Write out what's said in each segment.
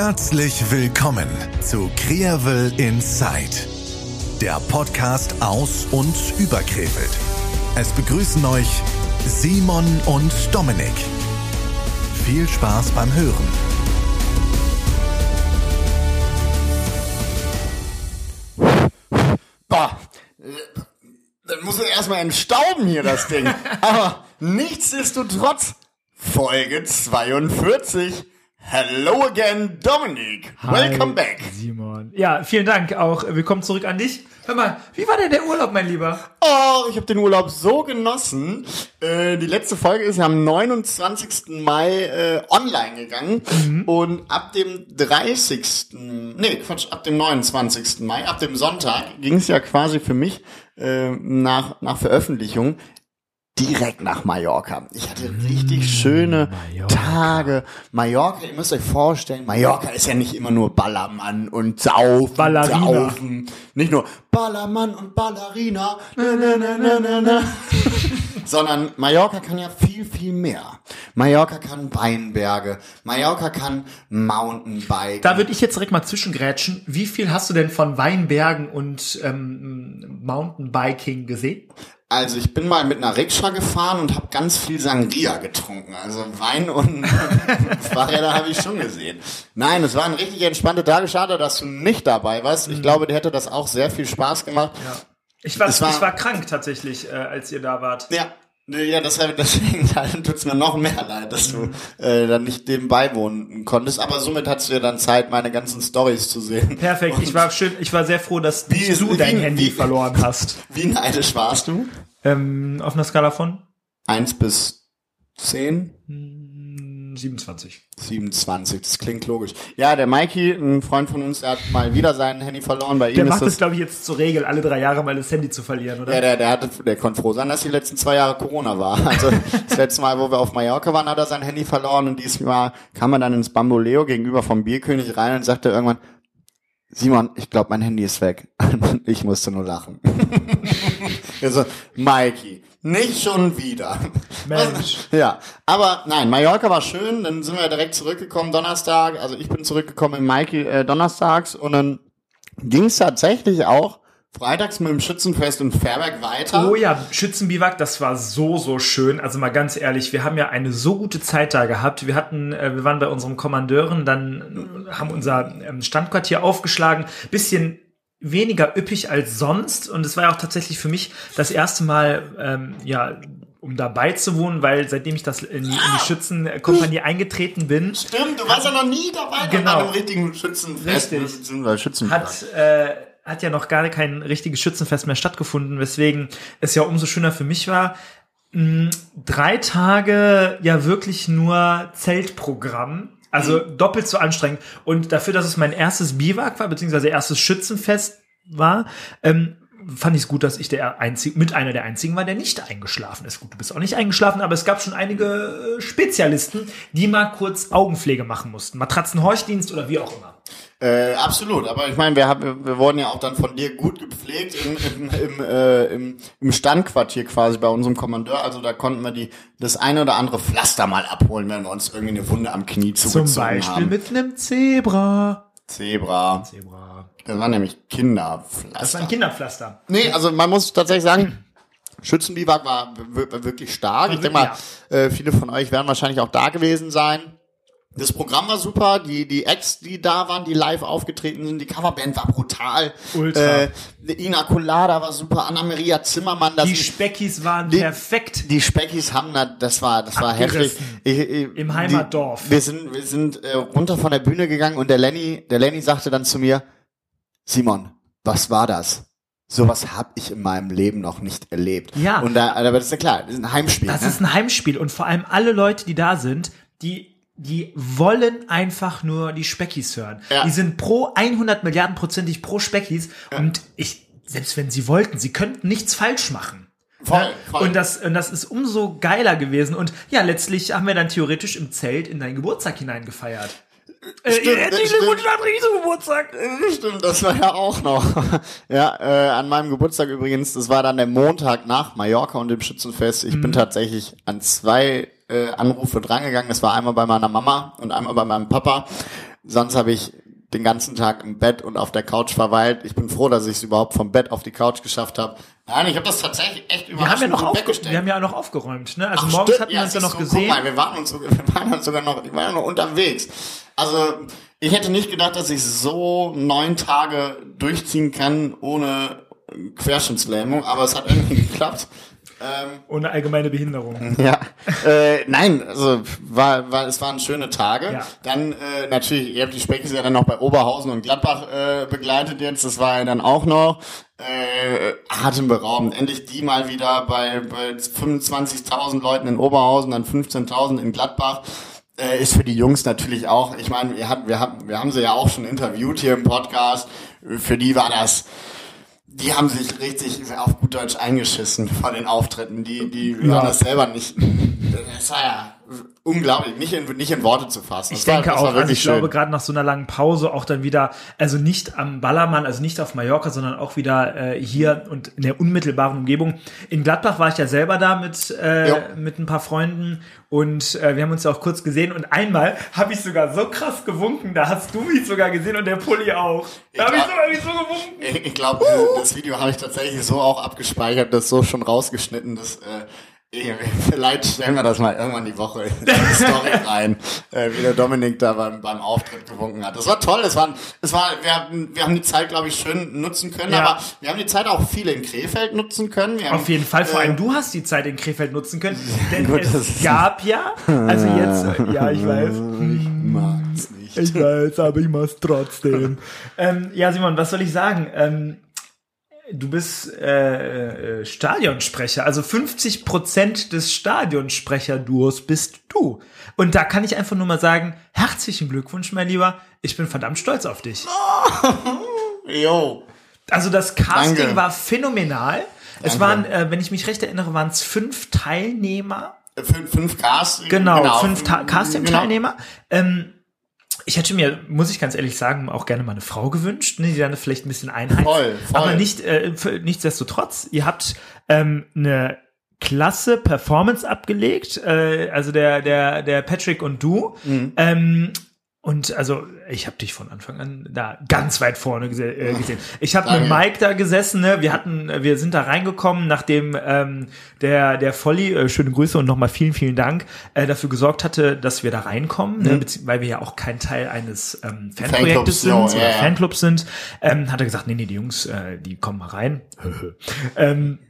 Herzlich willkommen zu Krevel Inside, der Podcast aus und über Krefeld. Es begrüßen euch Simon und Dominik. Viel Spaß beim Hören. Boah, dann muss es erstmal entstauben hier, das Ding. Aber nichtsdestotrotz, Folge 42. Hello again, Dominik. Welcome Hi, back. Simon. Ja, vielen Dank auch. Willkommen zurück an dich. Hör mal, wie war denn der Urlaub, mein Lieber? Oh, ich habe den Urlaub so genossen. Äh, die letzte Folge ist ja am 29. Mai äh, online gegangen. Und ab dem 30. Nee, Quatsch, ab dem 29. Mai, ab dem Sonntag, ging es ja quasi für mich äh, nach, nach Veröffentlichung direkt nach Mallorca. Ich hatte richtig schöne Mallorca. Tage. Mallorca, ihr müsst euch vorstellen, Mallorca ist ja nicht immer nur Ballermann und Saufen, Ballerina. Saufen. Nicht nur Ballermann und Ballerina, na, na, na, na, na, na. sondern Mallorca kann ja viel, viel mehr. Mallorca kann Weinberge, Mallorca kann Mountainbike. Da würde ich jetzt direkt mal zwischengrätschen. Wie viel hast du denn von Weinbergen und ähm, Mountainbiking gesehen? Also ich bin mal mit einer Rikscha gefahren und habe ganz viel Sangria getrunken. Also Wein und Fahrräder habe ich schon gesehen. Nein, es waren richtig entspannte Tage. Schade, dass du nicht dabei warst. Ich glaube, dir hätte das auch sehr viel Spaß gemacht. Ich war, war- ich war krank tatsächlich, äh, als ihr da wart. Ja. Ja, deshalb, deswegen tut's mir noch mehr leid, dass du äh, dann nicht dem beiwohnen konntest. Aber somit hattest du ja dann Zeit, meine ganzen Stories zu sehen. Perfekt. Ich war schön, ich war sehr froh, dass Wie du dein wie- Handy verloren hast. Wie neidisch warst du? Ähm, auf einer Skala von Eins bis zehn? hm, 27. 27, das klingt logisch. Ja, der Mikey, ein Freund von uns, der hat mal wieder sein Handy verloren. Bei ihm Der macht das es, glaube ich, jetzt zur Regel, alle drei Jahre mal das Handy zu verlieren, oder? Ja, der, der, hatte, der konnte froh sein, dass die letzten zwei Jahre Corona war. Also das letzte Mal, wo wir auf Mallorca waren, hat er sein Handy verloren und diesmal kam er dann ins Bamboleo gegenüber vom Bierkönig rein und sagte irgendwann, Simon, ich glaube, mein Handy ist weg. Ich musste nur lachen. also, Mikey, nicht schon wieder. Mensch. Ja, aber nein, Mallorca war schön, dann sind wir direkt zurückgekommen Donnerstag, also ich bin zurückgekommen in Mikey äh, donnerstags und dann ging es tatsächlich auch freitags mit dem Schützenfest in Fairberg weiter. Oh ja, Schützenbiwak, das war so, so schön. Also mal ganz ehrlich, wir haben ja eine so gute Zeit da gehabt. Wir hatten, äh, wir waren bei unserem Kommandeuren, dann haben unser ähm, Standquartier aufgeschlagen. Bisschen weniger üppig als sonst. Und es war ja auch tatsächlich für mich das erste Mal, ähm, ja, um dabei zu wohnen, weil seitdem ich das in die, in die Schützenkompanie eingetreten bin, Stimmt, du warst ja noch nie dabei Genau. bei einem richtigen Schützenfest. Richtig. Beziehungsweise Schützenfest. hat, äh, hat ja noch gar kein richtiges Schützenfest mehr stattgefunden, weswegen es ja umso schöner für mich war. Mh, drei Tage ja wirklich nur Zeltprogramm. Also doppelt so anstrengend. Und dafür, dass es mein erstes Biwak war, beziehungsweise erstes Schützenfest war, ähm, fand ich es gut, dass ich der einzige, mit einer der einzigen war, der nicht eingeschlafen ist. Gut, du bist auch nicht eingeschlafen, aber es gab schon einige äh, Spezialisten, die mal kurz Augenpflege machen mussten. Matratzenhorchdienst oder wie auch immer. Äh, absolut, aber ich meine, wir, haben, wir wurden ja auch dann von dir gut gepflegt im, im, im, äh, im, im Standquartier quasi bei unserem Kommandeur. Also da konnten wir die das eine oder andere Pflaster mal abholen, wenn wir uns irgendwie eine Wunde am Knie Zum zugezogen Beispiel haben. mit einem Zebra. Zebra. Zebra. Das war nämlich Kinderpflaster. Das war ein Kinderpflaster. Nee, also man muss tatsächlich sagen, Schützenbiwak war wirklich stark. Ich denke mal, äh, viele von euch werden wahrscheinlich auch da gewesen sein. Das Programm war super, die, die Acts, die da waren, die live aufgetreten sind, die Coverband war brutal. Ultra. Äh, Ina Colada war super, Anna-Maria Zimmermann, das Die Speckis waren Die- perfekt. die Speckis haben da, das war, das war heftig. Ich, ich, Im Heimatdorf. Die, wir sind, wir sind äh, runter von der Bühne gegangen und der Lenny, der Lenny sagte dann zu mir, Simon, was war das? Sowas habe ich in meinem Leben noch nicht erlebt. Ja. Und da, aber das ist ja klar, das ist ein Heimspiel. Das ne? ist ein Heimspiel und vor allem alle Leute, die da sind, die die wollen einfach nur die Speckis hören. Ja. Die sind pro 100 Milliarden prozentig pro Speckis und ich selbst wenn sie wollten, sie könnten nichts falsch machen. Voll, Ne? voll. Und das, und das ist umso geiler gewesen. Und ja, letztlich haben wir dann theoretisch im Zelt in deinen Geburtstag hineingefeiert. Äh, Stimmt, herzlichen stimmt. Glückwunsch zum Geburtstag. Äh, Stimmt, das war ja auch noch. ja, äh, an meinem Geburtstag übrigens, das war dann der Montag nach Mallorca und dem Schützenfest. Ich Mhm. bin tatsächlich an zwei äh, Anrufe drangegangen. Das war einmal bei meiner Mama und einmal bei meinem Papa, Sonst habe ich den ganzen Tag im Bett und auf der Couch verweilt. Ich bin froh, dass ich es überhaupt vom Bett auf die Couch geschafft habe. Nein, ich habe das tatsächlich echt Wir haben ja überraschend noch weggestellt. wir haben ja noch aufgeräumt, ne? Also Ach, morgens stimmt. hatten wir uns ja noch du, gesehen. Guck mal, wir waren uns, sogar- wir waren uns sogar noch, wir waren ja noch unterwegs. Also, ich hätte nicht gedacht, dass ich so neun Tage durchziehen kann ohne Querschnittslähmung, aber es hat irgendwie geklappt. Ähm, Ohne allgemeine Behinderung. ja, äh, nein, also war, war, es waren schöne Tage. Ja. Dann äh, natürlich, ihr habt die Speckis ja dann noch bei Oberhausen und Gladbach äh, begleitet jetzt. Das war ja dann auch noch äh, atemberaubend. Endlich die mal wieder bei, bei 25.000 Leuten in Oberhausen, dann 15.000 in Gladbach. Äh, ist für die Jungs natürlich auch, ich meine, wir, hatten, wir, hatten, wir haben sie ja auch schon interviewt hier im Podcast. Für die war das die haben sich richtig auf gut Deutsch eingeschissen vor den Auftritten. Die, die Ja. waren das selber nicht. Das war ja unglaublich, nicht in, nicht in Worte zu fassen. Ich Das war- denke das auch, war also ich glaube schön. gerade nach so einer langen Pause auch dann wieder, also nicht am Ballermann, also nicht auf Mallorca, sondern auch wieder äh, hier und in der unmittelbaren Umgebung. In Gladbach war ich ja selber da mit, äh, Jo. mit ein paar Freunden und äh, wir haben uns ja auch kurz gesehen und einmal habe ich sogar so krass gewunken, da hast du mich sogar gesehen und der Pulli auch. Da habe ich sogar nicht so gewunken. Ich, ich glaube, das Video habe ich tatsächlich so auch abgespeichert, das so schon rausgeschnitten, dass äh, vielleicht stellen wir das mal irgendwann die Woche in die Story rein, äh, wie der Dominik da beim, beim Auftritt gewunken hat. Das war toll, das war, das war, wir haben, wir haben die Zeit, glaube ich, schön nutzen können, Ja. aber wir haben die Zeit auch viel in Krefeld nutzen können. Haben, Auf jeden Fall, vor äh, allem du hast die Zeit in Krefeld nutzen können, denn Gut, es gab ja, also jetzt, äh, ja, ich weiß, mag's nicht. Ich weiß, aber ich mach's trotzdem. ähm, ja, Simon, was soll ich sagen? Ähm, du bist äh, äh, Stadionsprecher, also 50 Prozent des Stadionsprecherduos bist du. Und da kann ich einfach nur mal sagen, herzlichen Glückwunsch, mein Lieber. Ich bin verdammt stolz auf dich. Jo. Also das Casting Danke. war phänomenal. Es Danke. waren, äh, wenn ich mich recht erinnere, waren es fünf Teilnehmer. Fünf, fünf Cast. Genau, fünf Ta Genau. Casting-Teilnehmer. Ähm, ich hätte mir, muss ich ganz ehrlich sagen, auch gerne mal eine Frau gewünscht, ne, die dann vielleicht ein bisschen einheizt. Voll, voll. Aber nicht, äh, nichtsdestotrotz, ihr habt ähm, eine klasse Performance abgelegt, äh, also der, der, der Patrick und du. Mhm. Ähm, und also ich habe dich von Anfang an da ganz weit vorne gese äh, gesehen. Ich habe mit. Mike da gesessen, ne? Wir hatten, wir sind da reingekommen, nachdem ähm, der der Volli, äh, schöne Grüße und nochmal vielen vielen Dank, äh, dafür gesorgt hatte, dass wir da reinkommen, ne? bezieh- weil wir ja auch kein Teil eines ähm, Fanprojektes Fanclubs, sind ja, oder ja. Fanclubs sind, ähm, hat er gesagt, nee nee, die Jungs, äh, die kommen mal rein. ähm,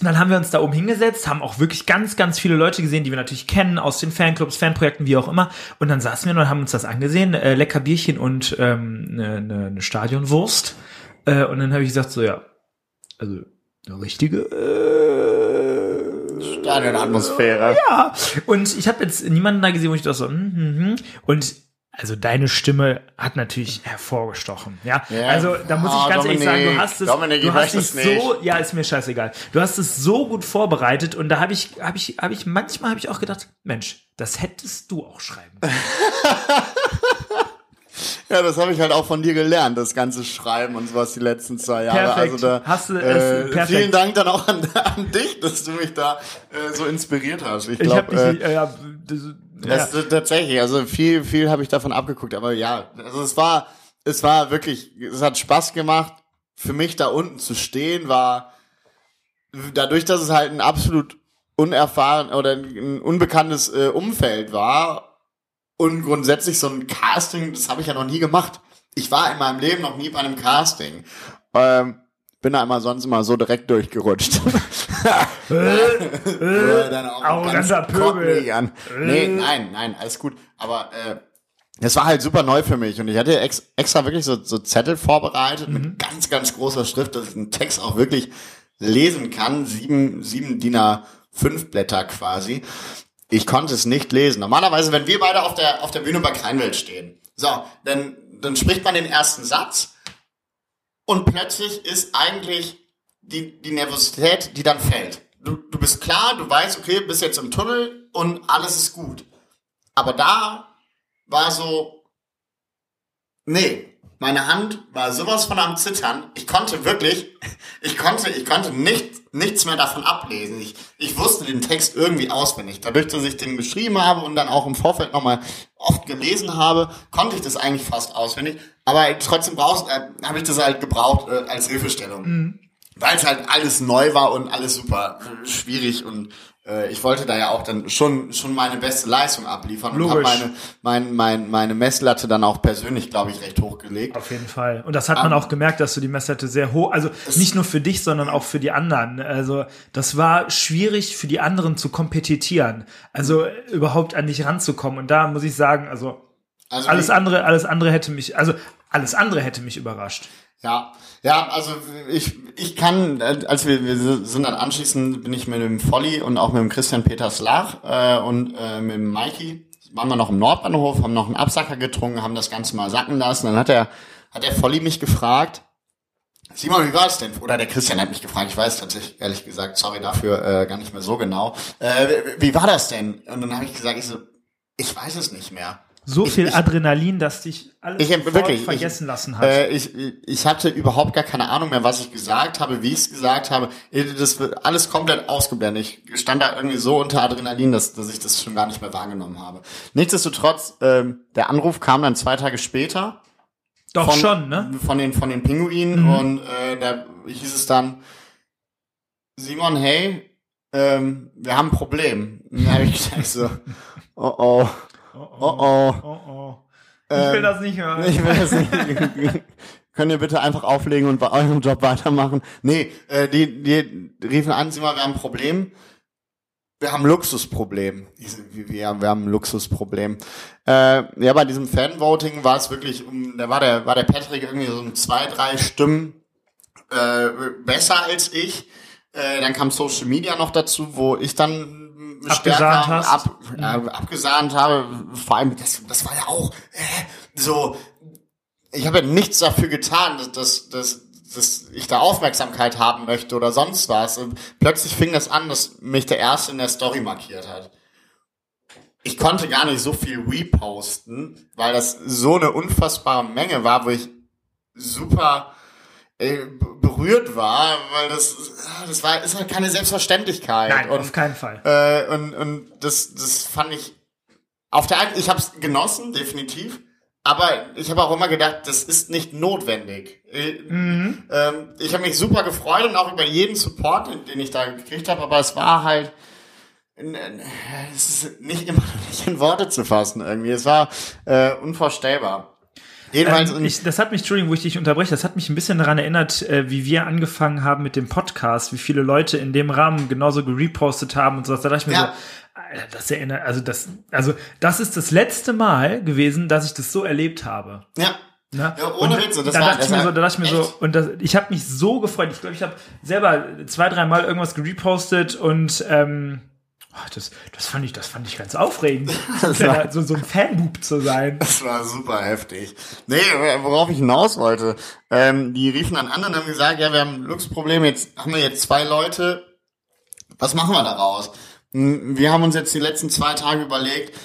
und dann haben wir uns da oben hingesetzt, haben auch wirklich ganz, ganz viele Leute gesehen, die wir natürlich kennen, aus den Fanclubs, Fanprojekten, wie auch immer. Und dann saßen wir und haben uns das angesehen, äh, lecker Bierchen und ähm, eine, ne, eine Stadionwurst. Äh, und dann habe ich gesagt, so ja, also eine richtige äh, Stadionatmosphäre. ja. Und ich habe jetzt niemanden da gesehen, wo ich dachte so, hm, hm, hm. und also deine Stimme hat natürlich hervorgestochen, ja. Ja. Also da muss ich ganz ehrlich sagen, du Dominik, hast es, Dominik, du ich hast es so, ja, ist mir scheißegal. Du hast es so gut vorbereitet und da habe ich, habe ich, habe ich manchmal habe ich auch gedacht, Mensch, das hättest du auch schreiben. Ja, das habe ich halt auch von dir gelernt, das ganze Schreiben und sowas die letzten zwei Jahre. Perfekt. Also da, Hast du es- äh, perfekt. Vielen Dank dann auch an, an dich, dass du mich da äh, so inspiriert hast. Ich Ich habe glaube, dich, äh, äh, ja, das. Das, das, tatsächlich, also viel, viel habe ich davon abgeguckt. Aber ja, also es war, es war wirklich, es hat Spaß gemacht. Für mich da unten zu stehen war, dadurch, dass es halt ein absolut unerfahren oder ein unbekanntes äh, Umfeld war und grundsätzlich so ein Casting, das habe ich ja noch nie gemacht. Ich war in meinem Leben noch nie bei einem Casting. Ähm, bin da immer sonst immer so direkt durchgerutscht. Äh, Deine Augen arroganter ganz Pöbel. an. Nee, nein, nein, alles gut. Aber äh, das war halt super neu für mich und ich hatte ex extra wirklich so, so Zettel vorbereitet mit ganz, ganz großer Schrift, dass ich den Text auch wirklich lesen kann. Sieben, sieben DIN A5 Blätter quasi. Ich konnte es nicht lesen. Normalerweise, wenn wir beide auf der, auf der Bühne bei Kreinwelt stehen, so, dann, dann spricht man den ersten Satz und plötzlich ist eigentlich die, die Nervosität, die dann fällt. Du, du bist klar, du weißt, okay, bist jetzt im Tunnel und alles ist gut. Aber da war so, nee, meine Hand war sowas von am Zittern. Ich konnte wirklich, ich konnte, ich konnte nicht, nichts mehr davon ablesen. Ich, ich wusste den Text irgendwie auswendig. Dadurch, dass ich den geschrieben habe und dann auch im Vorfeld nochmal oft gelesen habe, konnte ich das eigentlich fast auswendig. Aber trotzdem brauchst, äh, habe ich das halt gebraucht äh, als Hilfestellung. Mhm. Weil es halt alles neu war und alles super schwierig und äh, ich wollte da ja auch dann schon schon meine beste Leistung abliefern und habe Logisch. meine mein, mein, meine Messlatte dann auch persönlich, glaube ich, recht hochgelegt. Auf jeden Fall. Und das hat man Ähm, auch gemerkt, dass du die Messlatte sehr hoch, also nicht nur für dich, sondern auch für die anderen. Also das war schwierig für die anderen zu kompetitieren. Also überhaupt an dich ranzukommen. Und da muss ich sagen, also Also alles andere, alles andere hätte mich, also alles andere hätte mich überrascht. Ja, ja, also ich, ich kann, äh, als wir, wir sind dann anschließend, bin ich mit dem Volli und auch mit dem Christian Peter Slach äh, und äh, mit dem Mikey, waren wir noch im Nordbahnhof, haben noch einen Absacker getrunken, haben das Ganze mal sacken lassen. Dann hat der, hat der Volli mich gefragt, Simon, wie war es denn? Oder der Christian hat mich gefragt, ich weiß tatsächlich, ehrlich gesagt, sorry dafür, äh, gar nicht mehr so genau. Äh, wie, wie war das denn? Und dann habe ich gesagt, ich so, ich weiß es nicht mehr. So Ich- viel ich- Adrenalin, dass dich alles Ich, wirklich, vergessen ich, lassen hat. Äh, ich, ich hatte überhaupt gar keine Ahnung mehr, was ich gesagt habe, wie ich es gesagt habe. Das wird alles komplett ausgeblendet. Ich stand da irgendwie so unter Adrenalin, dass, dass ich das schon gar nicht mehr wahrgenommen habe. Nichtsdestotrotz, ähm, der Anruf kam dann zwei Tage später. Doch von, schon, ne? Von den, von den Pinguinen Mhm. und äh, da hieß es dann, Simon, hey, ähm, wir haben ein Problem. Und dann habe ich gedacht so, oh oh, Oh oh oh. oh, oh. Ich will Ähm, das nicht hören. Ich will das nicht. Könnt ihr bitte einfach auflegen und bei eurem Job weitermachen? Nee, äh, die, die riefen an, sie mal, wir haben ein Problem. Wir haben ein Luxusproblem. Ja, wir haben ein Luxusproblem. Äh, ja, bei diesem Fanvoting war es wirklich, um, da war der, war der Patrick irgendwie so um zwei, drei Stimmen äh, besser als ich. Äh, dann kam Social Media noch dazu, wo ich dann Abgesahnt hast. ab, äh, abgesahnt habe. Vor allem, das, das war ja auch äh, so. Ich habe ja nichts dafür getan, dass, dass, dass, dass ich da Aufmerksamkeit haben möchte oder sonst was. Und plötzlich fing das an, dass mich der Erste in der Story markiert hat. Ich konnte gar nicht so viel reposten, weil das so eine unfassbare Menge war, wo ich super berührt war, weil das, das war, ist halt keine Selbstverständlichkeit. Nein, und, auf keinen Fall. äh, und, und das, das fand ich auf der einen, ich habe es genossen, definitiv, aber ich habe auch immer gedacht, das ist nicht notwendig. Äh, Mhm. ähm, ich habe mich super gefreut und auch über jeden Support, den, ich da gekriegt habe, aber es war halt es ist nicht immer nicht in Worte zu fassen irgendwie. Es war äh, unvorstellbar. Jedenfalls, Ähm, ich, das hat mich, Entschuldigung, wo ich dich unterbreche, das hat mich ein bisschen daran erinnert, äh, wie wir angefangen haben mit dem Podcast, wie viele Leute in dem Rahmen genauso gerepostet haben und sowas. Da dachte ich mir Ja. so, Alter, das erinnert, also das, also das ist das letzte Mal gewesen, dass ich das so erlebt habe. ja, Ne? Ja, ohne und Witze, das da war- dachte ich mir so, da dachte ich mir so, echt. und das, ich habe mich so gefreut. Ich glaube, ich habe selber zwei, drei Mal irgendwas gerepostet und ähm, oh, das, das fand ich, das fand ich ganz aufregend, war- so, so ein Fanboob zu sein. Das war super heftig. Nee, worauf ich hinaus wollte, ähm, die riefen dann an und haben gesagt, ja, wir haben ein Luxusproblem, jetzt haben wir jetzt zwei Leute, was machen wir daraus? Hm, Wir haben uns jetzt die letzten zwei Tage überlegt,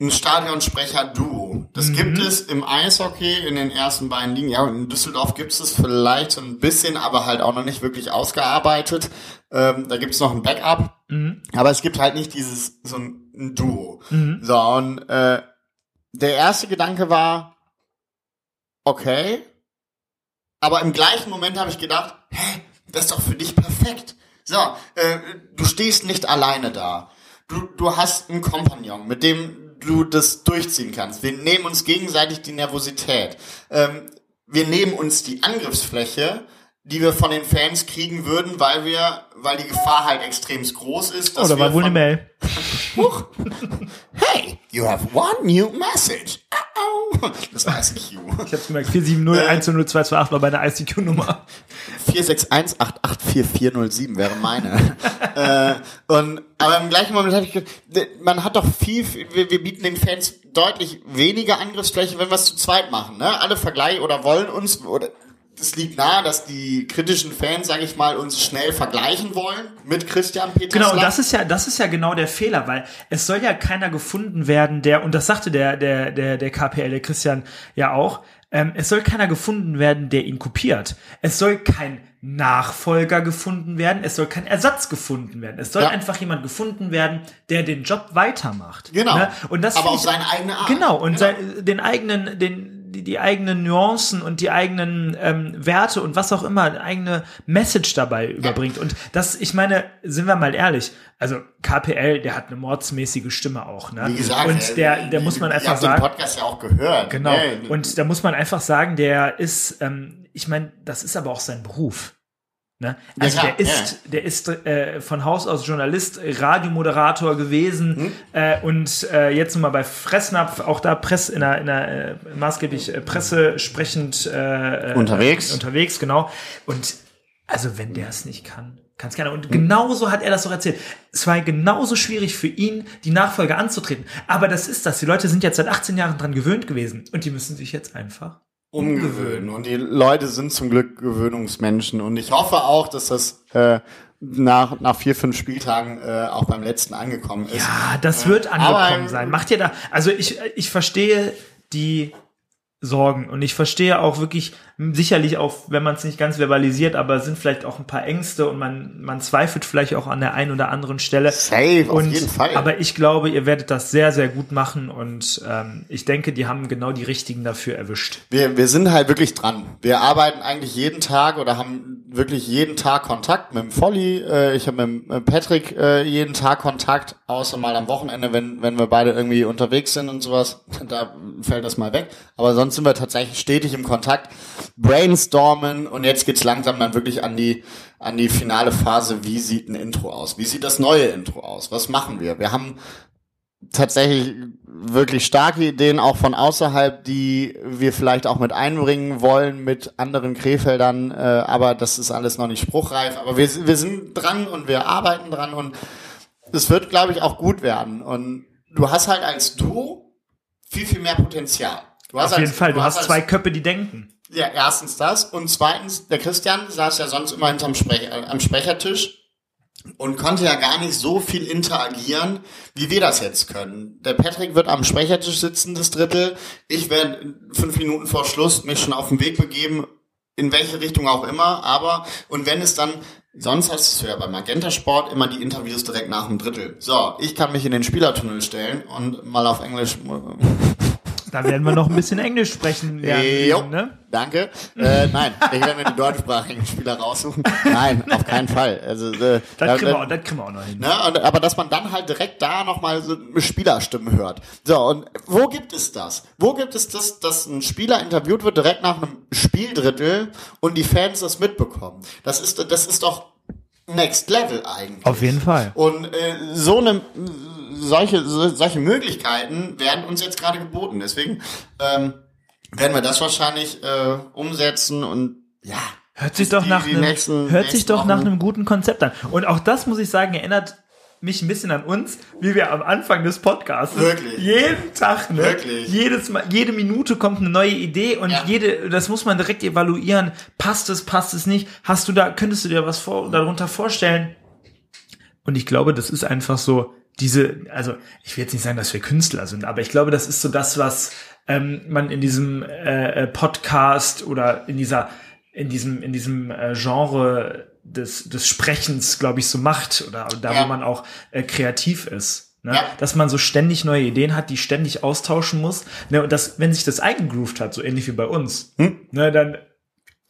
ein Stadionsprecher-Duo. Das gibt es im Eishockey in den ersten beiden Ligen. Ja, in Düsseldorf gibt es es vielleicht so ein bisschen, aber halt auch noch nicht wirklich ausgearbeitet. Ähm, da gibt es noch ein Backup. Aber es gibt halt nicht dieses, so ein, Duo. So, und äh, der erste Gedanke war, okay, aber im gleichen Moment habe ich gedacht, hä, das ist doch für dich perfekt. So, äh, du stehst nicht alleine da. Du, du hast einen Kompagnon, mit dem du das durchziehen kannst. Wir nehmen uns gegenseitig die Nervosität. Ähm, wir nehmen uns die Angriffsfläche, die wir von den Fans kriegen würden, weil wir, weil die Gefahr halt extrem groß ist. Oh, Dass da war wohl eine Mail. Huch. Hey, you have one new message. Uh-oh. Das war ICQ. Ich hab's gemerkt, 470 war meine ICQ-Nummer. 461884407 wäre meine. äh, und, aber im gleichen Moment habe ich gedacht, man hat doch viel, wir, wir bieten den Fans deutlich weniger Angriffsfläche, wenn wir es zu zweit machen. Ne? Alle vergleichen oder wollen uns, oder es liegt nahe, dass die kritischen Fans, sage ich mal, uns schnell vergleichen wollen mit Christian Peter. Genau, und das ist ja, das ist ja genau der Fehler, weil es soll ja keiner gefunden werden, der, und das sagte der, der, der, der KPL, der Christian ja auch, ähm, es soll keiner gefunden werden, der ihn kopiert. Es soll kein Nachfolger gefunden werden. Es soll kein Ersatz gefunden werden. Es soll Ja. einfach jemand gefunden werden, der den Job weitermacht. Genau. Ne? Und das Aber auf ich- seine eigene Art. Genau. Und Genau. Sein, den eigenen, den, die, die eigenen Nuancen und die eigenen ähm, Werte und was auch immer, eine eigene Message dabei überbringt. Und das, ich meine, sind wir mal ehrlich, also KPL, der hat eine mordsmäßige Stimme auch, ne? Wie gesagt, und äh, der, der muss man einfach den sagen. Podcast ja auch gehört. Genau. ne? Und da muss man einfach sagen, der ist, ähm, ich meine, das ist aber auch sein Beruf. Ne? Also klar, der ist, der ist äh, von Haus aus Journalist, Radiomoderator gewesen Hm? äh, und äh, jetzt nun mal bei Fressnapf, auch da Press in der, in der äh, maßgeblich äh, Presse sprechend äh, Unterwegs. unterwegs, genau. Und also wenn der es nicht kann, kann es keiner. Und Hm. genauso hat er das doch erzählt. Es war genauso schwierig für ihn, die Nachfolge anzutreten. Aber das ist das. Die Leute sind jetzt seit 18 Jahren dran gewöhnt gewesen und die müssen sich jetzt einfach umgewöhnen. Und die Leute sind zum Glück Gewöhnungsmenschen. Und ich hoffe auch, dass das äh, nach, nach vier, fünf Spieltagen äh, auch beim letzten angekommen ist. Ja, das wird angekommen aber- sein. Macht ihr da, also ich, ich verstehe die Sorgen und ich verstehe auch wirklich, sicherlich auch, wenn man es nicht ganz verbalisiert, aber sind vielleicht auch ein paar Ängste und man, man zweifelt vielleicht auch an der einen oder anderen Stelle. Safe, auf und, jeden Fall. Aber ich glaube, ihr werdet das sehr, sehr gut machen und ähm, ich denke, die haben genau die richtigen dafür erwischt. Wir, wir sind halt wirklich dran. Wir arbeiten eigentlich jeden Tag oder haben wirklich jeden Tag Kontakt mit dem Volli. Äh, ich habe mit dem Patrick äh, jeden Tag Kontakt, außer mal am Wochenende, wenn, wenn wir beide irgendwie unterwegs sind und sowas. Da fällt das mal weg. Aber sonst sind wir tatsächlich stetig im Kontakt, brainstormen und jetzt geht's langsam dann wirklich an die an die finale Phase. Wie sieht ein Intro aus? Wie sieht das neue Intro aus? Was machen wir? Wir haben tatsächlich wirklich starke Ideen auch von außerhalb, die wir vielleicht auch mit einbringen wollen mit anderen Krefeldern, äh, aber das ist alles noch nicht spruchreif. Aber wir, wir sind dran und wir arbeiten dran und es wird, glaube ich, auch gut werden. Und du hast halt als Duo viel, viel mehr Potenzial. Du hast Auf jeden als, Fall, du hast als- zwei Köpfe, die denken. ja, erstens das und zweitens, der Christian saß ja sonst immer hinterm Sprech äh, am Sprechertisch und konnte ja gar nicht so viel interagieren, wie wir das jetzt können. Der Patrick wird am Sprechertisch sitzen, das Drittel. Ich werde fünf Minuten vor Schluss mich schon auf den Weg begeben, in welche Richtung auch immer. Aber, und wenn es dann, sonst hast du ja beim Magenta Sport immer die Interviews direkt nach dem Drittel. So, ich kann mich in den Spielertunnel stellen und mal auf Englisch Da werden wir noch ein bisschen Englisch sprechen lernen, Jo, ne? danke. Äh, nein, ich werde mir die deutschsprachigen Spieler raussuchen. Nein, auf keinen Fall. Also, äh, Das kriegen, wir, da- auch- das kriegen wir auch noch hin. Ne, und, aber dass man dann halt direkt da nochmal so eine Spielerstimme hört. So, und wo gibt es das? Wo gibt es das, dass ein Spieler interviewt wird direkt nach einem Spieldrittel und die Fans das mitbekommen? Das ist, das ist doch Next Level eigentlich. Auf jeden Fall. Und äh, so eine solche so, solche Möglichkeiten werden uns jetzt gerade geboten. Deswegen ähm, werden wir das wahrscheinlich äh, umsetzen und ja. Hört sich doch die- nach die einem, nächsten- hört sich nächsten doch nach einem guten Konzept an. Und auch das muss ich sagen, erinnert mich ein bisschen an uns, wie wir am Anfang des Podcasts Wirklich? jeden Tag, ne? Wirklich? Jedes Mal, jede Minute kommt eine neue Idee und Ja. jede, das muss man direkt evaluieren. Passt es, passt es nicht? Hast du da, könntest du dir was vor, darunter vorstellen? Und ich glaube, das ist einfach so diese, also ich will jetzt nicht sagen, dass wir Künstler sind, aber ich glaube, das ist so das, was ähm, man in diesem äh, äh, Podcast oder in dieser, in diesem, in diesem äh, Genre des, des Sprechens, glaube ich, so macht oder da, Ja. wo man auch äh, kreativ ist. Ne? Ja. Dass man so ständig neue Ideen hat, die ständig austauschen muss. Ne? Und das, wenn sich das eingegroovt hat, so ähnlich wie bei uns, ne, dann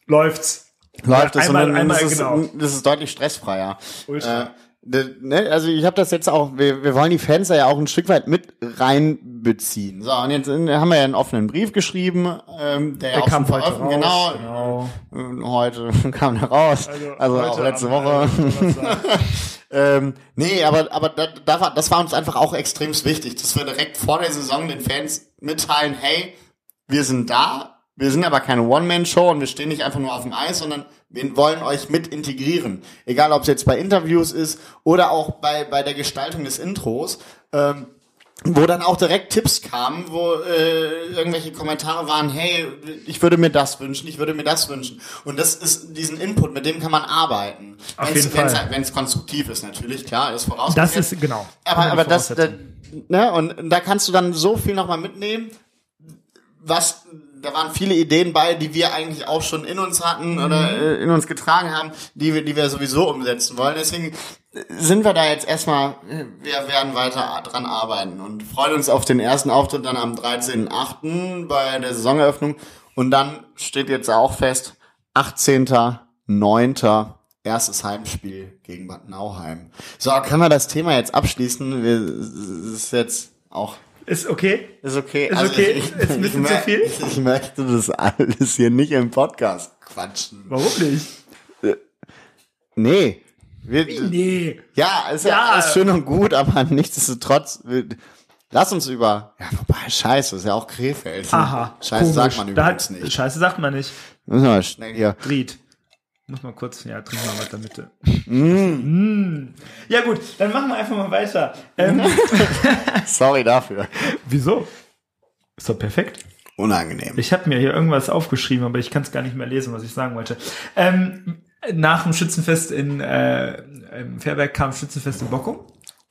läuft's. läuft es Einmal- und einmal, das, ist, genau. das ist deutlich stressfreier. Ultra. Äh, ne, also ich habe das jetzt auch, wir, wir wollen die Fans da ja auch ein Stück weit mit reinbeziehen. So, und jetzt sind- haben wir ja einen offenen Brief geschrieben, ähm, der, ja Der auch kam heute veröffentlicht- raus. Genau, genau. äh, heute kam der raus, also, auch heute letzte Woche. äh. Ähm, nee, aber, aber da, da war, das war uns einfach auch extrem wichtig, dass wir direkt vor der Saison den Fans mitteilen, hey, wir sind da, wir sind aber keine One-Man-Show und wir stehen nicht einfach nur auf dem Eis, sondern wir wollen euch mit integrieren. Egal, ob es jetzt bei Interviews ist oder auch bei, bei der Gestaltung des Intros. Ähm, wo dann auch direkt Tipps kamen, wo äh, irgendwelche Kommentare waren, hey, ich würde mir das wünschen, ich würde mir das wünschen. Und das ist diesen Input, mit dem kann man arbeiten. Auf Wenn's- jeden wenn's- Fall. Wenn es konstruktiv ist, natürlich, klar, ist vorausgesetzt. Das ist, genau. aber, aber das, da, ne, und da kannst du dann so viel nochmal mitnehmen, was da waren viele Ideen bei, die wir eigentlich auch schon in uns hatten oder äh, in uns getragen haben, die wir, die wir sowieso umsetzen wollen. Deswegen sind wir da jetzt erstmal, wir werden weiter dran arbeiten und freuen uns auf den ersten Auftritt dann am 13.8. bei der Saisoneröffnung. Und dann steht jetzt auch fest, 18.9. erstes Heimspiel gegen Bad Nauheim. So, können wir das Thema jetzt abschließen? Wir, es ist jetzt auch Ist okay? ist okay. Ist okay? Ist ein bisschen ich, zu viel? Ich möchte das alles hier nicht im Podcast quatschen. Warum nicht? Nee. Wir, Nee. Ja, ist ja, alles schön und gut, aber nichtsdestotrotz, wir, lass uns über, ja, wobei, scheiße, ist ja auch Krefeld. Aha. Scheiße komisch. sagt man übrigens hat, nicht. Scheiße sagt man nicht. Müssen wir schnell hier. Ried. Muss mal kurz, ja, trink mal was da Mitte. Mm. Ja gut, dann machen wir einfach mal weiter. Ähm, Sorry dafür. wieso? Ist doch perfekt. Unangenehm. Ich habe mir hier irgendwas aufgeschrieben, aber ich kann es gar nicht mehr lesen, was ich sagen wollte. Ähm, nach dem Schützenfest in äh, im Fairberg kam Schützenfest in Bockum.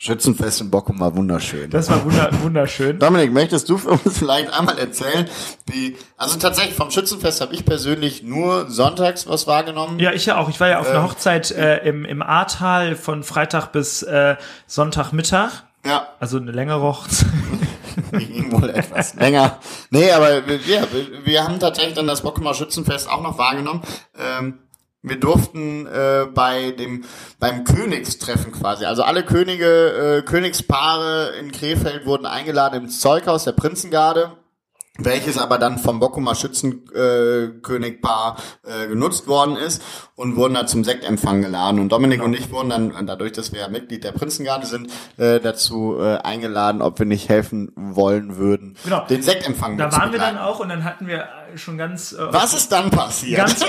Schützenfest in Bockum war wunderschön. Das war wunder wunderschön. Dominik, möchtest du für uns vielleicht einmal erzählen, wie, also tatsächlich vom Schützenfest habe ich persönlich nur sonntags was wahrgenommen. Ja, ich ja auch. Ich war ja auf einer Ähm. Hochzeit äh, im, im Ahrtal von Freitag bis äh, Sonntagmittag. Ja, Also eine längere Hochzeit. ging wohl etwas länger. Nee, aber wir, wir, wir haben tatsächlich dann das Bockumer Schützenfest auch noch wahrgenommen. Ähm, wir durften äh, bei dem beim Königstreffen quasi, also alle Könige, äh, Königspaare in Krefeld wurden eingeladen ins Zeughaus der Prinzengarde, welches aber dann vom Bockumer Schützenkönigpaar äh, äh, genutzt worden ist und wurden dann zum Sektempfang geladen. Und Dominik und ich wurden dann, dadurch, dass wir ja Mitglied der Prinzengarde sind, äh, dazu äh, eingeladen, ob wir nicht helfen wollen würden, Genau. den Sektempfang Da waren wir dann auch und dann hatten wir schon ganz äh, Was ist dann passiert? ganz.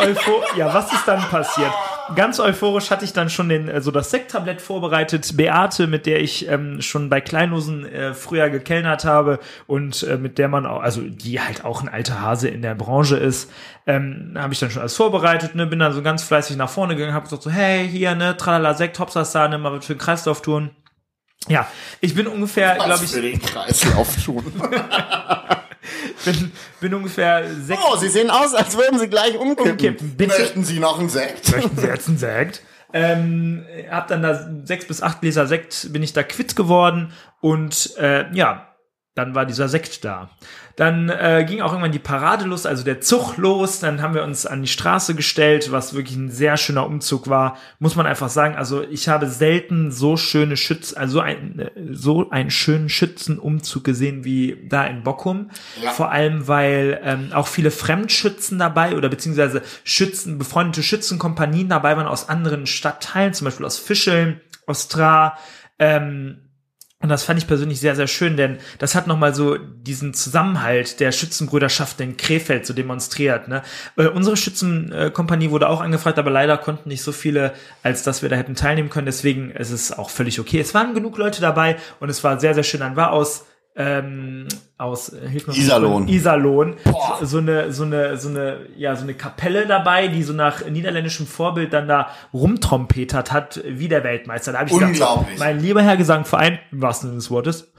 Ja, was ist dann passiert? Ganz euphorisch hatte ich dann schon den äh, so das Sekttablett vorbereitet. Beate, mit der ich ähm, schon bei Kleinlosen äh, früher gekellnert habe und äh, mit der man auch, also die halt auch ein alter Hase in der Branche ist, ähm, habe ich dann schon alles vorbereitet. Ne, bin dann so ganz fleißig nach vorne gegangen, habe gesagt so, hey hier ne, tralala Sekt, Hopsasahne, mal was für den Kreislauf tun. Ja, ich bin ungefähr, glaube ich, für den Kreislauf tun. bin, bin ungefähr sechs Oh, Sie sehen aus, als würden Sie gleich umkippen. Umkippen, bitte. Möchten Sie noch einen Sekt? möchten Sie jetzt einen Sekt? Ähm, hab dann da sechs bis acht Gläser Sekt, bin ich da quitt geworden und äh, ja, dann war dieser Sekt da. Dann äh, ging auch irgendwann die Parade los, also der Zug los. Dann haben wir uns an die Straße gestellt, was wirklich ein sehr schöner Umzug war. Muss man einfach sagen. Also ich habe selten so schöne Schütz, also ein, äh, so einen schönen Schützenumzug gesehen wie da in Bockum. Ja. Vor allem, weil ähm, auch viele Fremdschützen dabei oder beziehungsweise Schützen, befreundete Schützenkompanien dabei waren aus anderen Stadtteilen, zum Beispiel aus Fischeln, aus Tra, ähm, und das fand ich persönlich sehr, sehr schön, denn das hat nochmal so diesen Zusammenhalt der Schützenbrüderschaft in Krefeld so demonstriert. Ne? Äh, unsere Schützenkompanie wurde auch angefragt, aber leider konnten nicht so viele, als dass wir da hätten teilnehmen können. Deswegen ist es auch völlig okay. Es waren genug Leute dabei und es war sehr, sehr schön. Dann war aus ähm, aus äh, hilf mir Iserlohn. Iserlohn so, so eine so eine so eine ja so eine Kapelle dabei, die so nach niederländischem Vorbild dann da rumtrompetert hat wie der Weltmeister. Da habe ich Unglaublich. mein lieber Herr Gesangverein, im wahrsten Sinne des Wortes,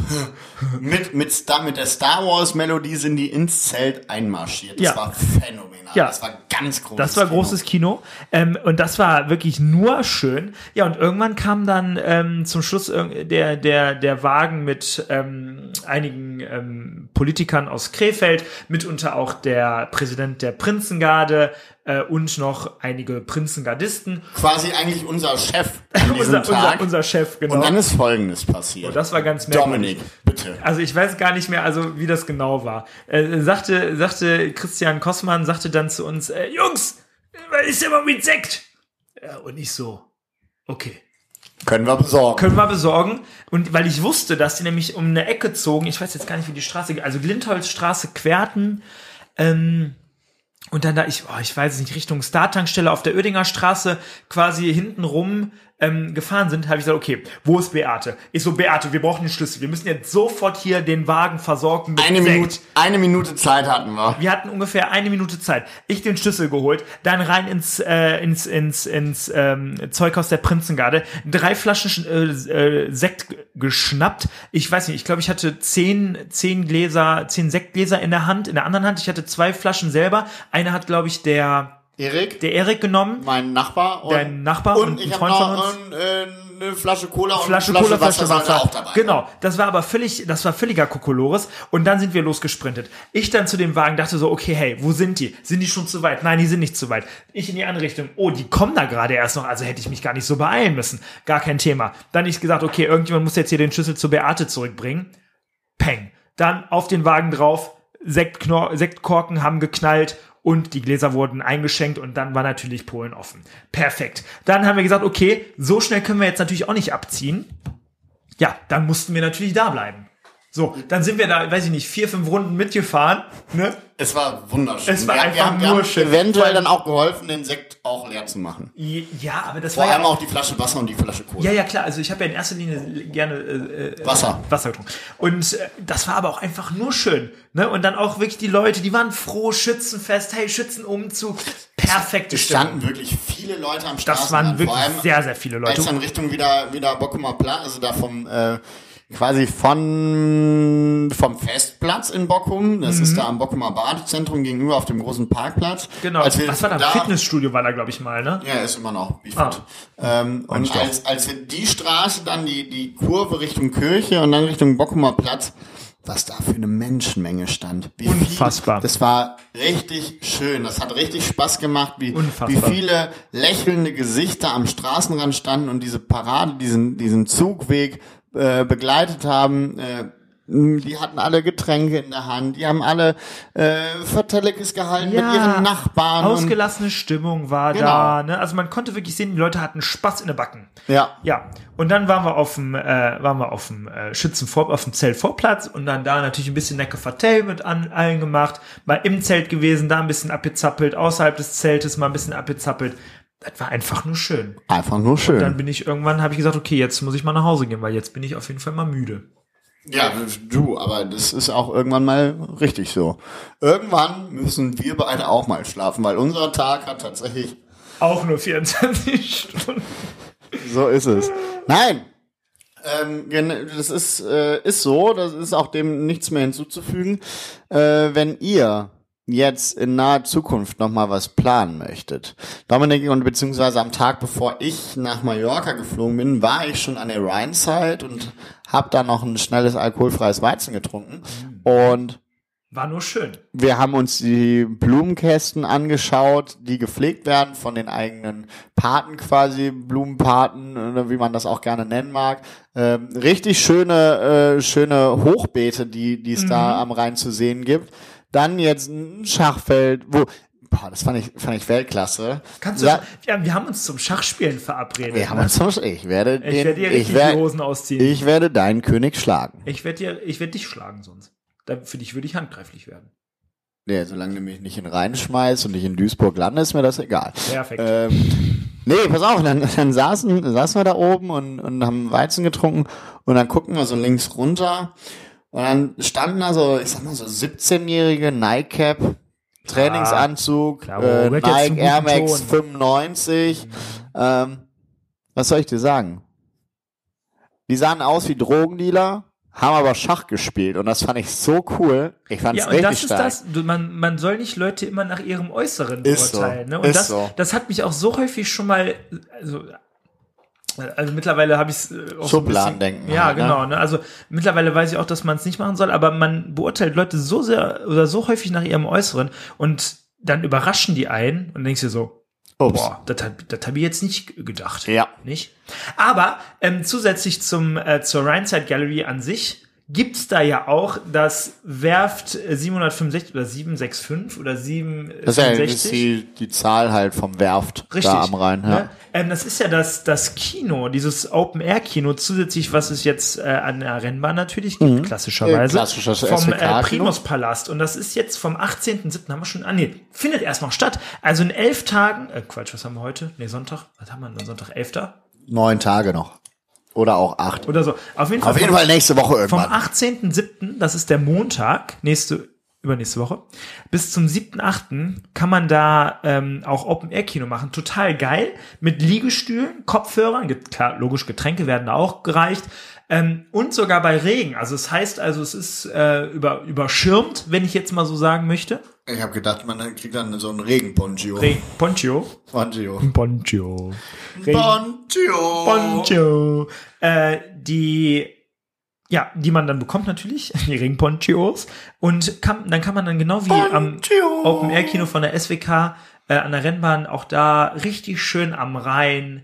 mit, mit, Star, mit der Star Wars Melodie sind die ins Zelt einmarschiert. Das Ja. war phänomenal. Ja. Das war ganz groß. Das war großes Kino. Ähm, und das war wirklich nur schön. Ja, und irgendwann kam dann ähm, zum Schluss der, der, der Wagen mit ähm, einigen ähm, Politikern aus Krefeld, mitunter auch der Präsident der Prinzengarde äh, und noch einige Prinzengardisten. Quasi eigentlich unser Chef Unser, Tag. unser, unser Chef, genau. Und dann ist Folgendes passiert. Und das war ganz merkwürdig. Dominik, bitte. Also ich weiß gar nicht mehr, also wie das genau war. Äh, sagte, sagte Christian Kossmann, sagte dann zu uns, äh, Jungs, was ist mal mit Sekt? Ja, und ich so, okay. Können wir besorgen. Können wir besorgen. Und weil ich wusste, dass die nämlich um eine Ecke zogen, ich weiß jetzt gar nicht, wie die Straße, also Glintholzstraße querten, ähm, Und dann da, ich, oh, ich weiß es nicht, Richtung Startankstelle auf der Oedinger Straße quasi hinten rum ähm, gefahren sind, habe ich gesagt, okay, wo ist Beate? Ich so, Beate, wir brauchen den Schlüssel. Wir müssen jetzt sofort hier den Wagen versorgen mit Eine Sekt. Minute, eine Minute Zeit hatten wir. Wir hatten ungefähr eine Minute Zeit. Ich den Schlüssel geholt, dann rein ins äh, ins ins ins ähm, Zeughaus der Prinzengarde, drei Flaschen äh, äh, Sekt geschnappt. Ich weiß nicht, ich glaube, ich hatte zehn zehn Gläser, zehn Sektgläser in der Hand, in der anderen Hand. Ich hatte zwei Flaschen selber. Eine hat, glaube ich, der Erik, der Erik genommen. mein Nachbar. Und, Dein Nachbar und, und ein ich habe Freund von noch uns. ein, äh, eine Flasche Cola und Flasche eine Cola, Flasche Flasche Wasser, Wasser. auch dabei. Genau, das war aber völlig, das war völliger Kokolores. Und dann sind wir losgesprintet. Ich dann zu dem Wagen dachte so, okay, hey, wo sind die? Sind die schon zu weit? Nein, die sind nicht zu weit. Ich in die andere Richtung. Oh, die kommen da gerade erst noch. Also hätte ich mich gar nicht so beeilen müssen. Gar kein Thema. Dann ich gesagt, okay, irgendjemand muss jetzt hier den Schlüssel zu Beate zurückbringen. Peng. Dann auf den Wagen drauf. Sektknor Sektkorken haben geknallt und die Gläser wurden eingeschenkt und dann war natürlich Polen offen. Perfekt. Dann haben wir gesagt, okay, so schnell können wir jetzt natürlich auch nicht abziehen. Ja, dann mussten wir natürlich da bleiben. So, dann sind wir da, weiß ich nicht, vier, fünf Runden mitgefahren. Ne? Es war wunderschön. Es war wir, einfach haben, wir nur haben schön. eventuell dann auch geholfen, den Sekt auch leer zu machen. Ja, aber das Vor war allem ja auch die Flasche Wasser und die Flasche Cola. Ja, ja, klar. Also ich habe ja in erster Linie gerne äh, äh, Wasser. Wasser getrunken. Und äh, das war aber auch einfach nur schön. Ne? Und dann auch wirklich die Leute, die waren froh, Schützenfest, hey, Schützenumzug, perfekte Es standen wirklich viele Leute am Das Straßenrand. waren wirklich Vor sehr, sehr viele als Leute. dann Richtung wieder, wieder Bockumer Platz, also da vom, äh, quasi von, vom Festplatz in Bockum, das ist da am Bockumer Badezentrum gegenüber auf dem großen Parkplatz. Mhm. Genau. Als wir Was war da? Fitnessstudio war da, glaube ich, mal, ne? Ja, ist immer noch Ah. Ähm, und als, als wir die Straße, dann die, die Kurve Richtung Kirche und dann Richtung Bockumer Platz, was da für eine Menschenmenge stand. Wie Unfassbar. Viel, das war richtig schön. Das hat richtig Spaß gemacht, wie, Unfassbar. wie viele lächelnde Gesichter am Straßenrand standen und diese Parade, diesen, diesen Zugweg äh, begleitet haben. Äh, die hatten alle Getränke in der Hand, die haben alle äh, Vertelekes gehalten mit ihren Nachbarn. Ausgelassene Stimmung war Genau. da. Ne? Also man konnte wirklich sehen, die Leute hatten Spaß in den Backen. ja, Ja, und dann waren wir auf dem, äh, waren wir auf dem äh, Schützenvor, auf dem Zeltvorplatz und dann da natürlich ein bisschen Necke Vertell mit an, allen gemacht, mal im Zelt gewesen, da ein bisschen abgezappelt, außerhalb des Zeltes mal ein bisschen abgezappelt. Das war einfach nur schön. einfach nur schön. Dann bin ich irgendwann, habe ich gesagt, okay, jetzt muss ich mal nach Hause gehen, weil jetzt bin ich auf jeden Fall mal müde. Ja, du, aber das ist auch irgendwann mal richtig so. Irgendwann müssen wir beide auch mal schlafen, weil unser Tag hat tatsächlich, Auch nur 24 Stunden. so ist es. Nein, ähm, das ist, äh, ist so, das ist auch dem nichts mehr hinzuzufügen. Äh, wenn ihr jetzt in naher Zukunft noch mal was planen möchtet. Dominik und beziehungsweise am Tag bevor ich nach Mallorca geflogen bin, war ich schon an der Rhine-Side und habe da noch ein schnelles alkoholfreies Weizen getrunken und War nur schön. Wir haben uns die Blumenkästen angeschaut, die gepflegt werden von den eigenen Paten quasi, Blumenpaten, oder wie man das auch gerne nennen mag. Ähm, richtig schöne, äh, schöne Hochbeete, die die es da am Rhein zu sehen gibt. Dann jetzt ein Schachfeld, wo, boah, das fand ich, fand ich Weltklasse. Kannst du, Ja, ja, wir haben uns zum Schachspielen verabredet. wir haben ne? uns zum, ich werde ich den, werde dir ich werde, die Hosen ausziehen. ich werde deinen König schlagen. Ich werde dir, ich werde dich schlagen sonst. Da, für dich würde ich handgreiflich werden. Nee, solange du mich nicht in Rhein schmeißt und ich in Duisburg lande, ist mir das egal. Perfekt. Ähm, nee, pass auf, dann, dann saßen, saßen wir da oben und, und haben Weizen getrunken und dann gucken wir so links runter und dann standen da so, ich sag mal so 17-jährige Nike-Cap, Trainingsanzug, Klar, äh, Nike Air Max Ton. 95. Ähm, was soll ich dir sagen? Die sahen aus wie Drogendealer, haben aber Schach gespielt und das fand ich so cool. Ich fand's ja, und richtig das ist stark. das, du, man, man soll nicht Leute immer nach ihrem Äußeren Ist so. beurteilen. Ne? Und Ist das, so. das hat mich auch so häufig schon mal, also, also mittlerweile habe ich es auch so ein Schubladendenken bisschen, Ja, halt, ne? genau. Ne? Also mittlerweile weiß ich auch, dass man es nicht machen soll, aber man beurteilt Leute so sehr oder so häufig nach ihrem Äußeren und dann überraschen die einen und denkst dir so, Ups. Boah, das, hab- das habe ich jetzt nicht gedacht. Ja. Nicht? Aber ähm, zusätzlich zum äh, zur Rhineside Gallery an sich gibt's da ja auch das Werft 765 oder 765 oder Das ist ja das 765. ist die, die Zahl halt vom Werft Richtig. da am Rhein. Ja. Ne? Ähm, das ist ja das, das Kino, dieses Open-Air-Kino, zusätzlich, was es jetzt äh, an der Rennbahn natürlich gibt, klassischerweise. Äh, klassisches vom äh. Primus-Palast. Und das ist jetzt vom 18.07. haben wir schon, ah nee, findet erst noch statt. Also in elf Tagen, äh, Quatsch, was haben wir heute? Nee, Sonntag, was haben wir denn? Sonntag, 11. Neun Tage noch. Oder auch acht. Oder so. Auf jeden Fall. Auf jeden vom- Fall nächste Woche Vom irgendwann. 18.07., das ist der Montag, nächste, übernächste Woche, bis zum 7.8. kann man da ähm, auch Open-Air-Kino machen. Total geil. Mit Liegestühlen, Kopfhörern, gibt, klar, logisch, Getränke werden da auch gereicht. Ähm, und sogar bei Regen. Also es heißt also, es ist äh, über, überschirmt, wenn ich jetzt mal so sagen möchte. Ich habe gedacht, man kriegt dann so einen Regenponcho. Regen, Poncho. Poncho. Poncho. Regen, Poncho. Poncho. Äh, die, ja, die man dann bekommt natürlich, die Ringponchos. Und kann, dann kann man dann genau wie am Poncho. Open Air Kino von der SWK äh, an der Rennbahn auch da richtig schön am Rhein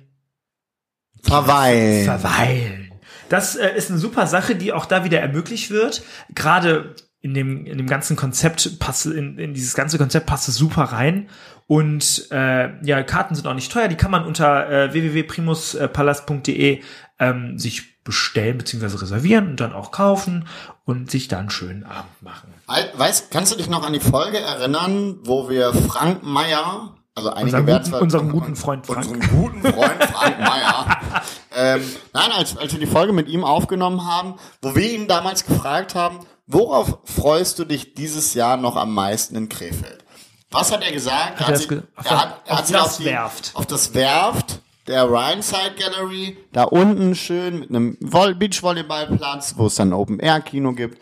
Verweilen. verweilen. Das äh, ist eine super Sache, die auch da wieder ermöglicht wird. Gerade in dem, in dem ganzen Konzept passt, in, in dieses ganze Konzept passt es super rein. Und äh, ja, Karten sind auch nicht teuer. Die kann man unter äh, www.primuspalast.de ähm, sich bestellen bzw. reservieren und dann auch kaufen und sich dann einen schönen Abend machen. Weißt, kannst du dich noch an die Folge erinnern, wo wir Frank Meyer, also einige Unseren guten- unseren guten Freund Frank. unseren guten Freund Frank Meyer, ähm, nein, als, als wir die Folge mit ihm aufgenommen haben, wo wir ihn damals gefragt haben, worauf freust du dich dieses Jahr noch am meisten in Krefeld? Was hat er gesagt? er hat das sich- ge- auf er das- hat, er auf hat sich das auf die, Werft. Auf das Werft der Rhineside Gallery, da unten schön mit einem Voll- Beachvolleyballplatz, wo es dann Open-Air-Kino gibt.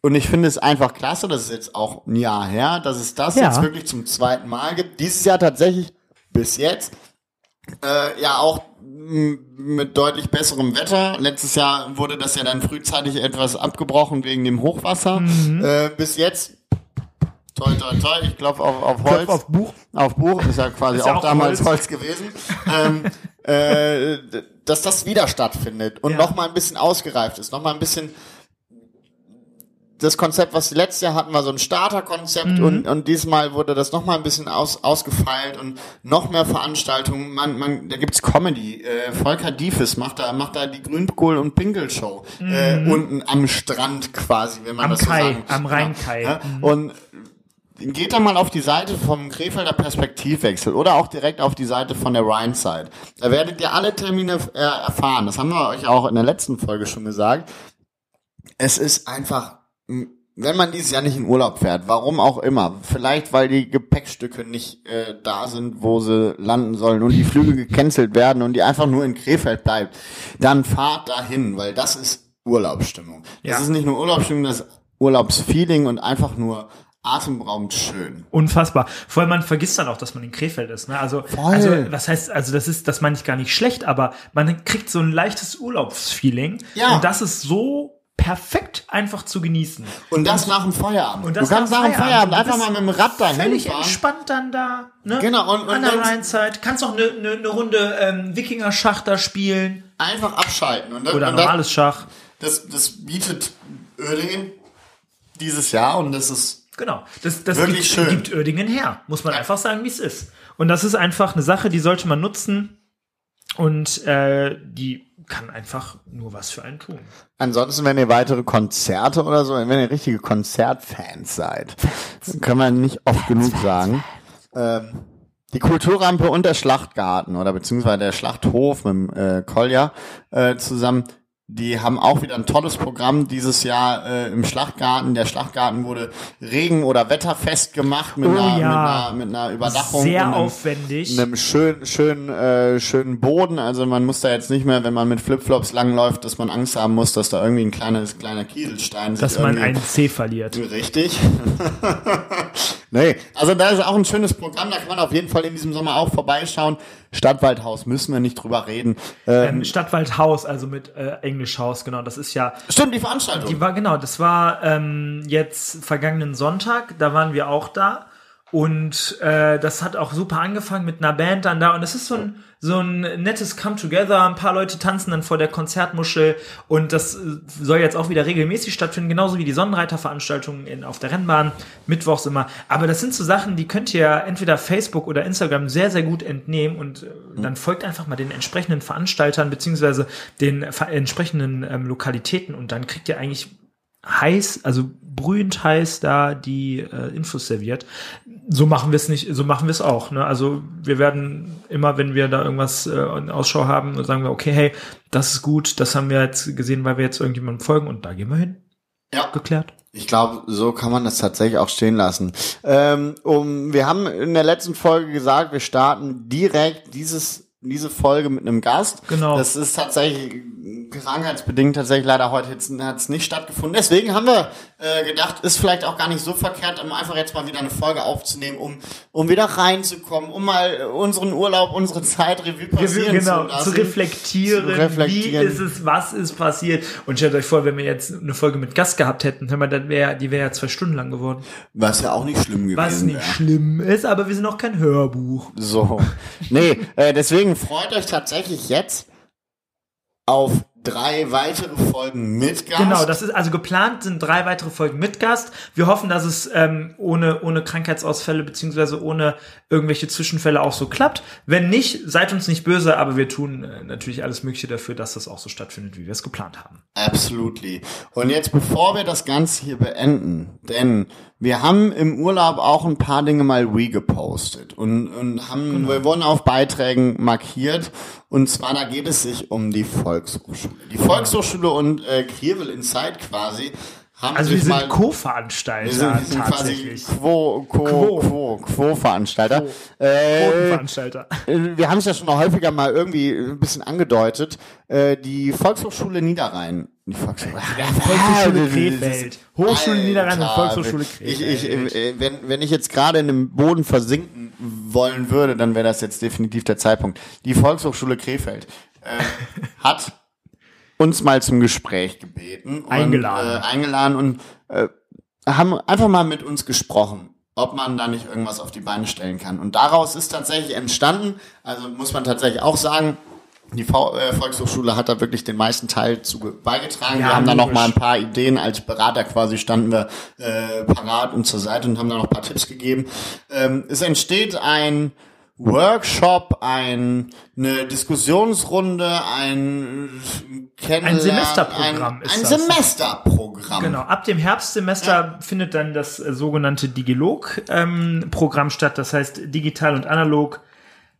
Und ich finde es einfach klasse, das ist jetzt auch ein Jahr her, dass es das Ja. jetzt wirklich zum zweiten Mal gibt. Dieses Jahr tatsächlich bis jetzt äh, ja auch mit deutlich besserem Wetter. Letztes Jahr wurde das ja dann frühzeitig etwas abgebrochen wegen dem Hochwasser. Mhm. Äh, bis jetzt Toll, toll, toll. Ich glaube auf, auf Holz. Klopf auf Buch. Auf Buch ist ja quasi Ist auch, auch damals Holz. Holz, gewesen. ähm, äh, dass das wieder stattfindet und Ja. noch mal ein bisschen ausgereift ist, noch mal ein bisschen das Konzept, was wir letztes Jahr hatten, war so ein Starterkonzept Mhm. und, und diesmal wurde das noch mal ein bisschen aus, ausgefeilt und noch mehr Veranstaltungen. Man, man, da gibt's Comedy. Äh, Volker Diefes macht da, macht da die Grünkohl- und Pinkelshow äh, unten am Strand quasi, wenn man Mhm. Am das so Kai, sagen am Ja. Rheinkai. Ja. Und geht da mal auf die Seite vom Krefelder Perspektivwechsel oder auch direkt auf die Seite von der Rhineside. Da werdet ihr alle Termine äh, erfahren. Das haben wir euch auch in der letzten Folge schon gesagt. Es ist einfach, wenn man dieses Jahr nicht in Urlaub fährt, warum auch immer, vielleicht weil die Gepäckstücke nicht äh, da sind, wo sie landen sollen und die Flüge gecancelt werden und die einfach nur in Krefeld bleibt, dann fahrt dahin, weil das ist Urlaubsstimmung. Das Ja. ist nicht nur Urlaubsstimmung, das ist Urlaubsfeeling und einfach nur atemberaubend schön. Unfassbar. Vor allem man vergisst dann auch, dass man in Krefeld ist. Ne? Also, Voll. also was heißt, also das ist, das meine ich gar nicht schlecht, aber man kriegt so ein leichtes Urlaubsfeeling. Ja. Und das ist so perfekt einfach zu genießen. Und das nach dem Feierabend. Und das du kannst nach dem Feierabend Du einfach mal mit dem Rad dahin Völlig fahren. entspannt dann da, ne? Genau, und- und An der Rheinzeit. Kannst auch eine ne, ne Runde ähm, Wikinger-Schach da spielen. Einfach abschalten. Und das, Oder und das, normales Schach. das, das bietet Oerdingen dieses Jahr und das ist Genau. Das, das Wirklich gibt, schön. gibt Oerdingen her. Muss man einfach sagen, wie es ist. Und das ist einfach eine Sache, die sollte man nutzen. Und äh, die kann einfach nur was für einen tun. Ansonsten, wenn ihr weitere Konzerte oder so, wenn ihr richtige Konzertfans seid, können wir nicht oft genug sagen. Ähm, die Kulturrampe und der Schlachtgarten oder beziehungsweise der Schlachthof mit dem äh, Kolja äh, zusammen, die haben auch wieder ein tolles Programm dieses Jahr äh, im Schlachtgarten. Der Schlachtgarten wurde Regen- oder Wetterfest gemacht mit, Oh einer, ja. mit, einer, mit einer Überdachung. Sehr einem- aufwendig. einem schönen, schönen, äh, schönen Boden. Also man muss da jetzt nicht mehr, wenn man mit Flipflops langläuft, dass man Angst haben muss, dass da irgendwie ein kleines, kleiner Kieselstein sich dass man einen C verliert. Richtig. nee, also da ist auch ein schönes Programm, da kann man auf jeden Fall in diesem Sommer auch vorbeischauen. Stadtwaldhaus müssen wir nicht drüber reden. Ähm, Ähm, Stadtwaldhaus, also mit äh, Englischhaus, genau. Das ist ja, stimmt, die Veranstaltung. die war genau, das war ähm, jetzt vergangenen Sonntag, da waren wir auch da. Und äh, das hat auch super angefangen mit einer Band dann da. Und es ist so ein, so ein nettes Come Together. Ein paar Leute tanzen dann vor der Konzertmuschel. Und das äh, soll jetzt auch wieder regelmäßig stattfinden, genauso wie die Sonnenreiterveranstaltungen in, auf der Rennbahn, mittwochs immer. Aber das sind so Sachen, die könnt ihr entweder Facebook oder Instagram sehr, sehr gut entnehmen. Und äh, dann folgt einfach mal den entsprechenden Veranstaltern beziehungsweise den ver- entsprechenden ähm, Lokalitäten. Und dann kriegt ihr eigentlich heiß, also brühend heiß da die äh, Infos serviert. So machen wir es nicht, so machen wir es auch. Ne? Also wir werden immer, wenn wir da irgendwas äh, in Ausschau haben, sagen wir, okay, hey, das ist gut, das haben wir jetzt gesehen, weil wir jetzt irgendjemandem folgen und da gehen wir hin. Ja. Geklärt. Ich glaube, so kann man das tatsächlich auch stehen lassen. Ähm, um, wir haben in der letzten Folge gesagt, wir starten direkt dieses diese Folge mit einem Gast. Genau. Das ist tatsächlich krankheitsbedingt tatsächlich leider heute hat es nicht stattgefunden. Deswegen haben wir äh, gedacht, ist vielleicht auch gar nicht so verkehrt, um einfach jetzt mal wieder eine Folge aufzunehmen, um um wieder reinzukommen, um mal unseren Urlaub, unsere Zeit Revue passieren genau, zu lassen. zu reflektieren, Zu reflektieren. wie ist es, was ist passiert. Und stellt euch vor, wenn wir jetzt eine Folge mit Gast gehabt hätten, hör mal, dann wäre, die wäre ja zwei Stunden lang geworden. Was ja auch nicht schlimm gewesen Was nicht wäre. schlimm ist, aber wir sind auch kein Hörbuch. So. Nee, äh, deswegen freut euch tatsächlich jetzt auf drei weitere Folgen mit Gast. Genau, das ist also geplant sind drei weitere Folgen mit Gast. Wir hoffen, dass es ähm, ohne ohne Krankheitsausfälle beziehungsweise ohne irgendwelche Zwischenfälle auch so klappt. Wenn nicht, seid uns nicht böse, aber wir tun äh, natürlich alles Mögliche dafür, dass das auch so stattfindet, wie wir es geplant haben. Absolutely. Und jetzt, bevor wir das Ganze hier beenden, denn wir haben im Urlaub auch ein paar Dinge mal regepostet und, und haben, wir wurden auf Beiträgen markiert. Und zwar, da geht es sich um die Volkshochschule. Die Volkshochschule und äh, Krivel Inside quasi haben Also wir sind Co-Veranstalter wir sind, tatsächlich. Quo, Quo, Quo. Quo, Quo-Veranstalter. Äh, Quotenveranstalter. äh, wir haben es ja schon häufiger mal irgendwie ein bisschen angedeutet. Äh, die Volkshochschule Niederrhein. Die Volkshochschule, Volkshochschule Krefeld. Hochschule Alter, Volkshochschule Ich, Krefeld. ich, äh, wenn, wenn ich jetzt gerade in dem Boden versinken wollen würde, dann wäre das jetzt definitiv der Zeitpunkt. Die Volkshochschule Krefeld äh, hat uns mal zum Gespräch gebeten. Und, Eingeladen. Äh, eingeladen und äh, haben einfach mal mit uns gesprochen ob man da nicht irgendwas auf die Beine stellen kann. Und daraus ist tatsächlich entstanden, also muss man tatsächlich auch sagen, die v äh, Volkshochschule hat da wirklich den meisten Teil zu ge- beigetragen. Ja, wir haben da noch mal ein paar Ideen als Berater quasi standen wir äh, parat und zur Seite und haben da noch ein paar Tipps gegeben. Ähm, es entsteht ein Workshop, ein, eine Diskussionsrunde, ein Kennenlernen, Semesterprogramm ein, ist ein das. Semesterprogramm. Genau, ab dem Herbstsemester findet dann das äh, sogenannte Digilog-Programm statt, das heißt digital und analog.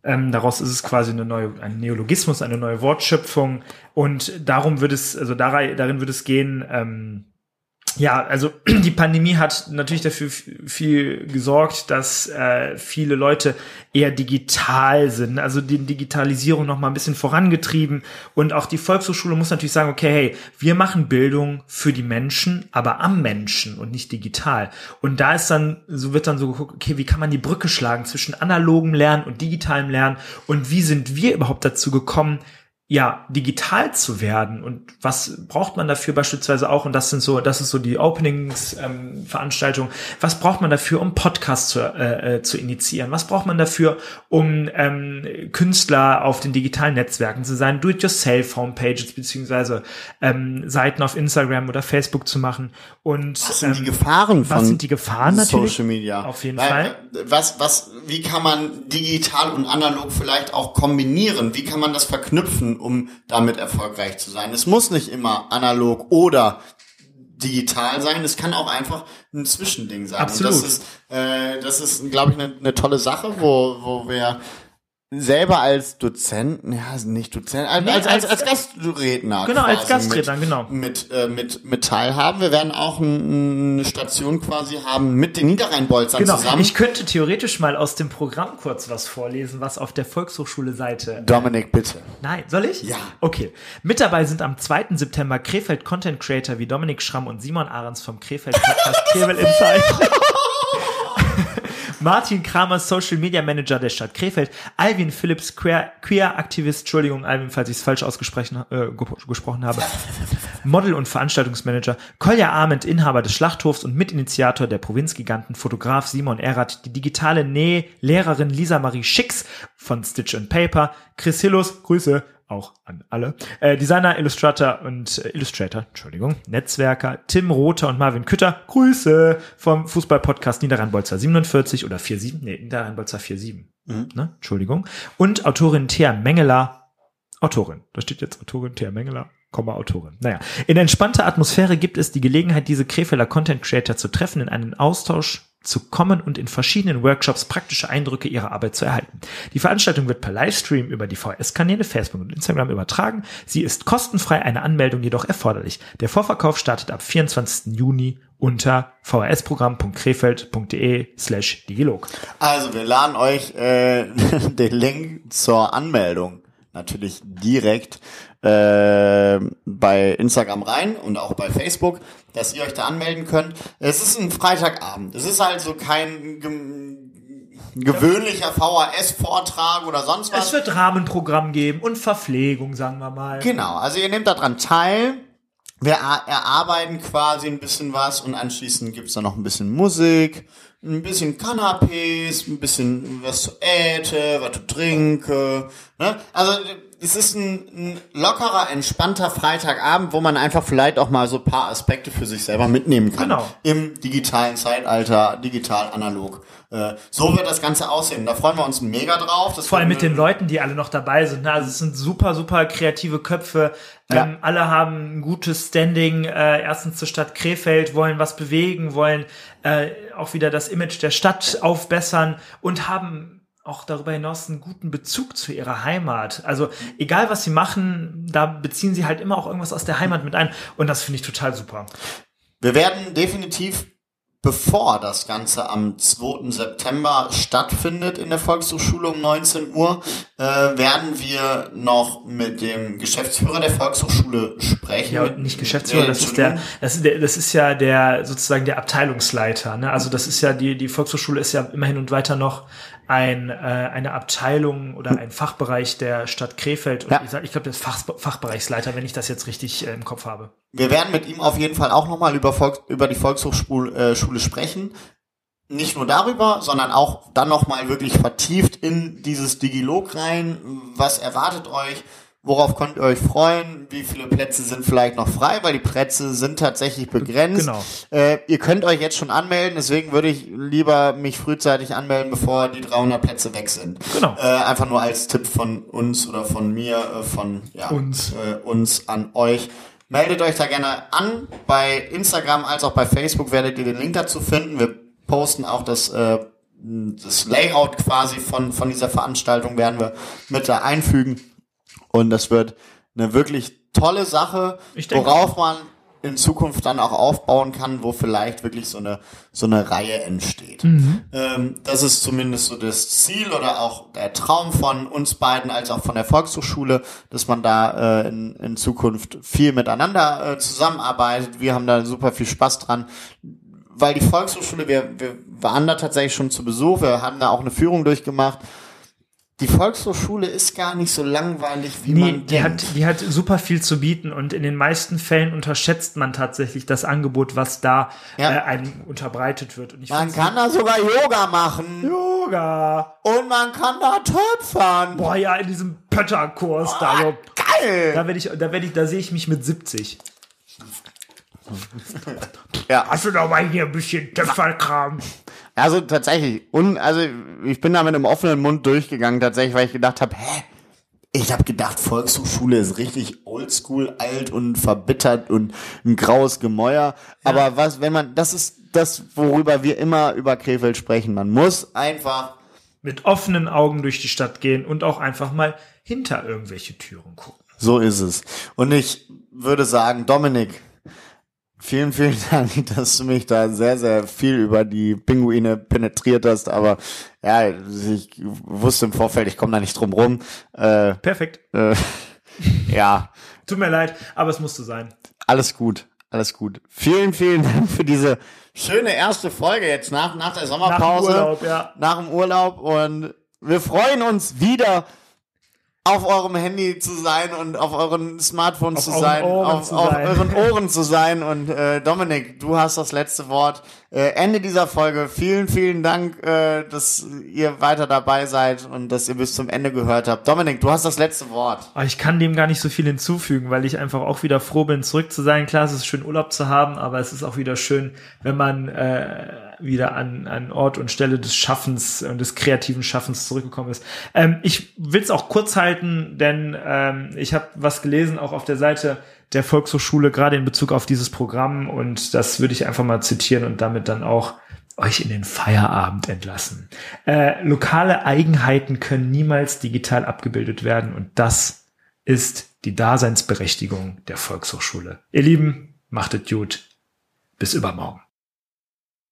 Ähm, daraus ist es quasi eine neue, ein Neologismus, eine neue Wortschöpfung. Und darum wird es, also darin, darin wird es gehen, ähm, ja, also die Pandemie hat natürlich dafür viel gesorgt, dass äh, viele Leute eher digital sind, also die Digitalisierung noch mal ein bisschen vorangetrieben und auch die Volkshochschule muss natürlich sagen, okay, hey, wir machen Bildung für die Menschen, aber am Menschen und nicht digital. Und da ist dann so wird dann so geguckt, okay, wie kann man die Brücke schlagen zwischen analogem Lernen und digitalem Lernen und wie sind wir überhaupt dazu gekommen, ja, digital zu werden und was braucht man dafür beispielsweise auch und das sind so, das ist so die Openings-Veranstaltung, ähm, was braucht man dafür, um Podcasts zu, äh, äh, zu initiieren, was braucht man dafür, um ähm, Künstler auf den digitalen Netzwerken zu sein, Do-it-yourself-Homepages beziehungsweise ähm, Seiten auf Instagram oder Facebook zu machen und Was sind die ähm, Gefahren von was sind die Gefahren natürlich? Social Media? Auf jeden Weil, Fall. äh, Was, was, wie kann man digital und analog vielleicht auch kombinieren? Wie kann man das verknüpfen, um damit erfolgreich zu sein? Es muss nicht immer analog oder digital sein. Es kann auch einfach ein Zwischending sein. Absolut. Und das ist, äh, das ist, glaube ich, eine eine tolle Sache, wo, wo wir selber als Dozenten, ja, nicht Dozent, als, Nee, als, als, als- Gastredner. Genau, als Gastredner, mit, genau. Mit, äh, mit, mit teilhaben. Wir werden auch ein, eine Station quasi haben mit den Niederrheinbolzern Genau, zusammen. ich könnte theoretisch mal aus dem Programm kurz was vorlesen, was auf der Volkshochschule-Seite Dominik, bitte. Nein, soll ich? Ja. Okay. Mit dabei sind am 2. September Krefeld Content Creator wie Dominik Schramm und Simon Ahrens vom Krefeld Podcast Krefeld Insight. Martin Kramer, Social Media Manager der Stadt Krefeld, Alvin Phillips, Queer, Queer Aktivist, Entschuldigung, Alvin, falls ich es falsch ausgesprochen äh, ge- gesprochen habe, Model und Veranstaltungsmanager, Kolja Ahmed, Inhaber des Schlachthofs und Mitinitiator der Provinzgiganten, Fotograf Simon Erath, die digitale Nählehrerin Lisa Marie Schicks von Stitch and Paper, Chris Hillus, Grüße, auch an alle, äh, Designer, Illustrator und äh, Illustrator, Entschuldigung, Netzwerker, Tim Rother und Marvin Kütter, Grüße vom Fußballpodcast Niederrhein-Bolzer 47 oder 47, nee, Niederrhein-Bolzer 47, mhm. ne, Entschuldigung, und Autorin Thea Mengeler, Autorin, da steht jetzt Autorin Thea Mengeler, Komma Autorin. Naja, in entspannter Atmosphäre gibt es die Gelegenheit, diese Krefelder Content Creator zu treffen, in einen Austausch zu kommen und in verschiedenen Workshops praktische Eindrücke ihrer Arbeit zu erhalten. Die Veranstaltung wird per Livestream über die VS-Kanäle Facebook und Instagram übertragen. Sie ist kostenfrei, eine Anmeldung jedoch erforderlich. Der Vorverkauf startet ab 24. Juni unter vhsprogramm.krefeld.de slash digilog. Also wir laden euch äh, den Link zur Anmeldung natürlich direkt äh, bei Instagram rein und auch bei Facebook, dass ihr euch da anmelden könnt. Es ist ein Freitagabend. Es ist also kein gewöhnlicher VHS-Vortrag oder sonst was. Es wird Rahmenprogramm geben und Verpflegung, sagen wir mal. Genau, also ihr nehmt daran teil. Wir erarbeiten quasi ein bisschen was und anschließend gibt's dann noch ein bisschen Musik, ein bisschen Canapés, ein bisschen was zu äte, was zu trinken. Ne? Also es ist ein, ein lockerer, entspannter Freitagabend, wo man einfach vielleicht auch mal so paar Aspekte für sich selber mitnehmen kann. Genau. Im digitalen Zeitalter, digital, analog. Äh, so wird das Ganze aussehen. Da freuen wir uns mega drauf. Das Vor allem mit den Leuten, die alle noch dabei sind. Also es sind super, super kreative Köpfe. Ja. Ähm, alle haben ein gutes Standing. Äh, erstens zur Stadt Krefeld, wollen was bewegen, wollen äh, auch wieder das Image der Stadt aufbessern und haben auch darüber hinaus einen guten Bezug zu ihrer Heimat. Also egal was sie machen, da beziehen sie halt immer auch irgendwas aus der Heimat mit ein. Und das finde ich total super. Wir werden definitiv bevor das Ganze am 2. September stattfindet in der Volkshochschule um 19 Uhr, äh, werden wir noch mit dem Geschäftsführer der Volkshochschule sprechen. Ja, nicht Geschäftsführer, das ist der, das ist der, das ist ja der, sozusagen der Abteilungsleiter, ne? Also das ist ja, die, die Volkshochschule ist ja immerhin und weiter noch ein, äh, eine Abteilung oder ein Fachbereich der Stadt Krefeld. Und ja. ich, ich glaube, der ist Fach, Fachbereichsleiter, wenn ich das jetzt richtig äh, im Kopf habe. Wir werden mit ihm auf jeden Fall auch nochmal über, Volks, über die Volkshochschule äh, Schule sprechen. Nicht nur darüber, sondern auch dann nochmal wirklich vertieft in dieses Digilog rein. Was erwartet euch? Worauf könnt ihr euch freuen? Wie viele Plätze sind vielleicht noch frei? Weil die Plätze sind tatsächlich begrenzt. Genau. Äh, ihr könnt euch jetzt schon anmelden, deswegen würde ich lieber mich frühzeitig anmelden, bevor die 300 Plätze weg sind. Genau. Äh, einfach nur als Tipp von uns oder von mir, äh, von ja, uns. Äh, uns an euch. Meldet euch da gerne an. Bei Instagram als auch bei Facebook werdet ihr den Link dazu finden. Wir posten auch das äh, das Layout quasi von, von dieser Veranstaltung werden wir mit da einfügen. Und das wird eine wirklich tolle Sache, worauf man in Zukunft dann auch aufbauen kann, wo vielleicht wirklich so eine so eine Reihe entsteht. Mhm. Ähm, das ist zumindest so das Ziel oder auch der Traum von uns beiden als auch von der Volkshochschule, dass man da äh, in, in Zukunft viel miteinander äh, zusammenarbeitet. Wir haben da super viel Spaß dran, weil die Volkshochschule, wir, wir waren da tatsächlich schon zu Besuch, wir haben da auch eine Führung durchgemacht die Volkshochschule ist gar nicht so langweilig, wie nee, man die denkt. Hat, die hat super viel zu bieten und in den meisten Fällen unterschätzt man tatsächlich das Angebot, was da ja. äh, einem unterbreitet wird. Man kann da sogar Yoga machen. Yoga. Und man kann da töpfern. Boah, ja, in diesem Pötterkurs oh, da. Jo. Geil. Da werde ich, da werde ich, da sehe ich mich mit 70. ja. Hast du doch mal hier ein bisschen Töpferkram? Also tatsächlich. Und also ich bin da mit einem offenen Mund durchgegangen, tatsächlich, weil ich gedacht habe, hä? Ich habe gedacht, Volkshochschule ist richtig oldschool, alt und verbittert und ein graues Gemäuer. Ja. Aber was, wenn man, das ist das, worüber wir immer über Krefeld sprechen. Man muss einfach mit offenen Augen durch die Stadt gehen und auch einfach mal hinter irgendwelche Türen gucken. So ist es. Und ich würde sagen, Dominik, Vielen, vielen Dank, dass du mich da sehr, sehr viel über die Pinguine penetriert hast. Aber ja, ich wusste im Vorfeld, ich komme da nicht drum rum. Äh, Perfekt. Äh, ja. Tut mir leid, aber es musste sein. Alles gut, alles gut. Vielen, vielen Dank für diese schöne erste Folge jetzt nach, nach der Sommerpause. Nach dem Urlaub, ja. Nach dem Urlaub. Und wir freuen uns wieder auf eurem Handy zu sein und auf euren Smartphone Auf zu sein, auf, zu auf sein. euren Ohren zu sein. Und äh, Dominik, du hast das letzte Wort. Äh, Ende dieser Folge. Vielen, vielen Dank, äh, dass ihr weiter dabei seid und dass ihr bis zum Ende gehört habt. Dominik, du hast das letzte Wort. Aber ich kann dem gar nicht so viel hinzufügen, weil ich einfach auch wieder froh bin, zurück zu sein. Klar, es ist schön, Urlaub zu haben, aber es ist auch wieder schön, wenn man äh, wieder an, an Ort und Stelle des Schaffens und des kreativen Schaffens zurückgekommen ist. Ähm, ich will es auch kurz halten, denn ähm, ich habe was gelesen, auch auf der Seite der Volkshochschule, gerade in Bezug auf dieses Programm. Und das würde ich einfach mal zitieren und damit dann auch euch in den Feierabend entlassen. Äh, lokale Eigenheiten können niemals digital abgebildet werden und das ist die Daseinsberechtigung der Volkshochschule. Ihr Lieben, macht es gut. Bis übermorgen.